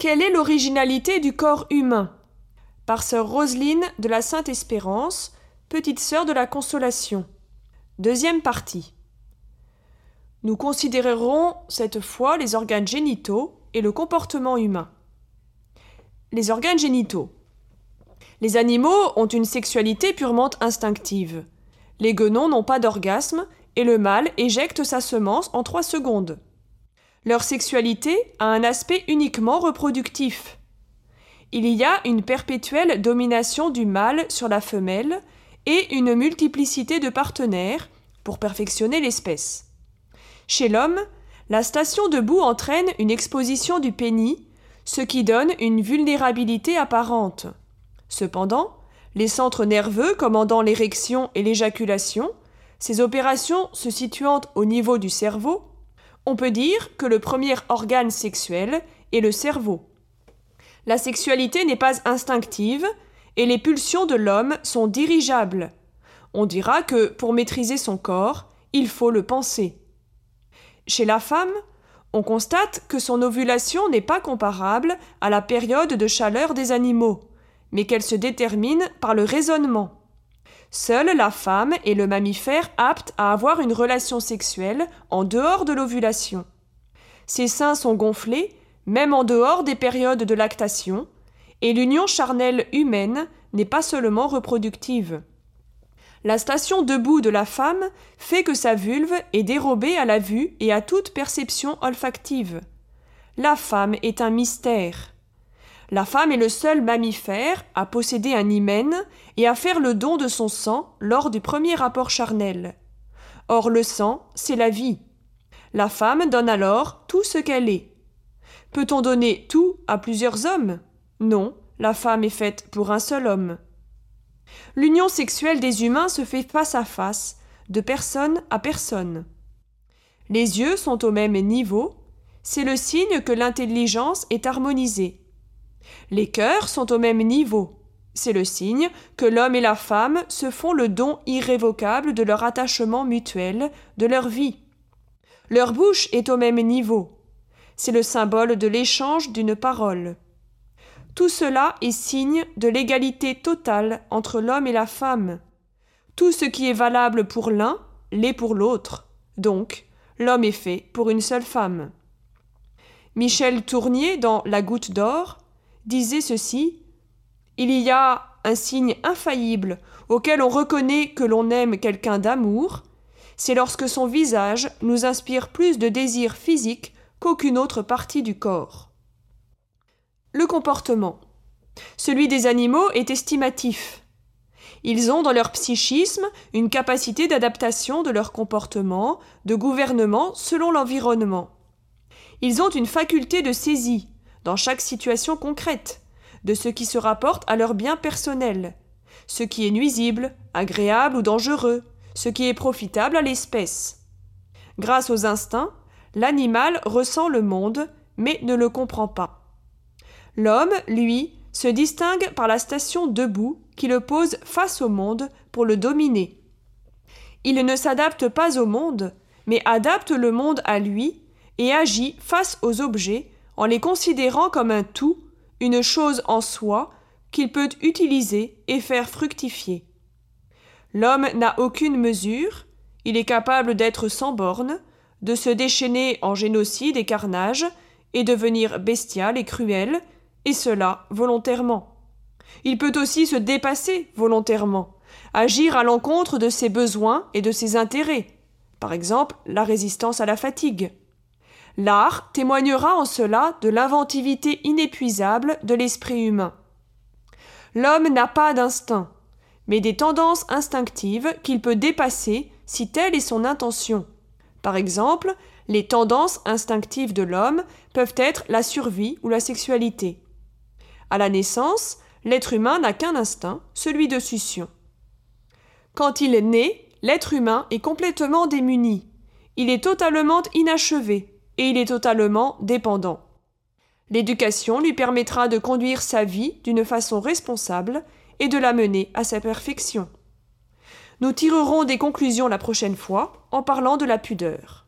Quelle est l'originalité du corps humain? Par sœur Roseline de la Sainte Espérance, petite sœur de la Consolation. Deuxième partie. Nous considérerons cette fois les organes génitaux et le comportement humain. Les organes génitaux. Les animaux ont une sexualité purement instinctive. Les guenons n'ont pas d'orgasme et le mâle éjecte sa semence en trois secondes. Leur sexualité a un aspect uniquement reproductif. Il y a une perpétuelle domination du mâle sur la femelle et une multiplicité de partenaires pour perfectionner l'espèce. Chez l'homme, la station debout entraîne une exposition du pénis, ce qui donne une vulnérabilité apparente. Cependant, les centres nerveux commandant l'érection et l'éjaculation, ces opérations se situant au niveau du cerveau, on peut dire que le premier organe sexuel est le cerveau. La sexualité n'est pas instinctive et les pulsions de l'homme sont dirigeables. On dira que pour maîtriser son corps, il faut le penser. Chez la femme, on constate que son ovulation n'est pas comparable à la période de chaleur des animaux, mais qu'elle se détermine par le raisonnement. Seule la femme est le mammifère apte à avoir une relation sexuelle en dehors de l'ovulation. Ses seins sont gonflés, même en dehors des périodes de lactation, et l'union charnelle humaine n'est pas seulement reproductive. La station debout de la femme fait que sa vulve est dérobée à la vue et à toute perception olfactive. La femme est un mystère. La femme est le seul mammifère à posséder un hymen et à faire le don de son sang lors du premier rapport charnel. Or le sang, c'est la vie. La femme donne alors tout ce qu'elle est. Peut-on donner tout à plusieurs hommes? Non, la femme est faite pour un seul homme. L'union sexuelle des humains se fait face à face, de personne à personne. Les yeux sont au même niveau, c'est le signe que l'intelligence est harmonisée. Les cœurs sont au même niveau. C'est le signe que l'homme et la femme se font le don irrévocable de leur attachement mutuel, de leur vie. Leur bouche est au même niveau. C'est le symbole de l'échange d'une parole. Tout cela est signe de l'égalité totale entre l'homme et la femme. Tout ce qui est valable pour l'un l'est pour l'autre. Donc, l'homme est fait pour une seule femme. Michel Tournier, dans La goutte d'or, disait ceci Il y a un signe infaillible auquel on reconnaît que l'on aime quelqu'un d'amour, c'est lorsque son visage nous inspire plus de désir physique qu'aucune autre partie du corps. Le comportement. Celui des animaux est estimatif. Ils ont dans leur psychisme une capacité d'adaptation de leur comportement, de gouvernement selon l'environnement. Ils ont une faculté de saisie, dans chaque situation concrète, de ce qui se rapporte à leur bien personnel, ce qui est nuisible, agréable ou dangereux, ce qui est profitable à l'espèce. Grâce aux instincts, l'animal ressent le monde, mais ne le comprend pas. L'homme, lui, se distingue par la station debout qui le pose face au monde pour le dominer. Il ne s'adapte pas au monde, mais adapte le monde à lui et agit face aux objets en les considérant comme un tout, une chose en soi, qu'il peut utiliser et faire fructifier. L'homme n'a aucune mesure, il est capable d'être sans borne, de se déchaîner en génocide et carnage, et devenir bestial et cruel, et cela volontairement. Il peut aussi se dépasser volontairement, agir à l'encontre de ses besoins et de ses intérêts, par exemple la résistance à la fatigue. L'art témoignera en cela de l'inventivité inépuisable de l'esprit humain. L'homme n'a pas d'instinct, mais des tendances instinctives qu'il peut dépasser si telle est son intention. Par exemple, les tendances instinctives de l'homme peuvent être la survie ou la sexualité. À la naissance, l'être humain n'a qu'un instinct, celui de succion. Quand il est né, l'être humain est complètement démuni. Il est totalement inachevé, et il est totalement dépendant. L'éducation lui permettra de conduire sa vie d'une façon responsable et de la mener à sa perfection. Nous tirerons des conclusions la prochaine fois en parlant de la pudeur.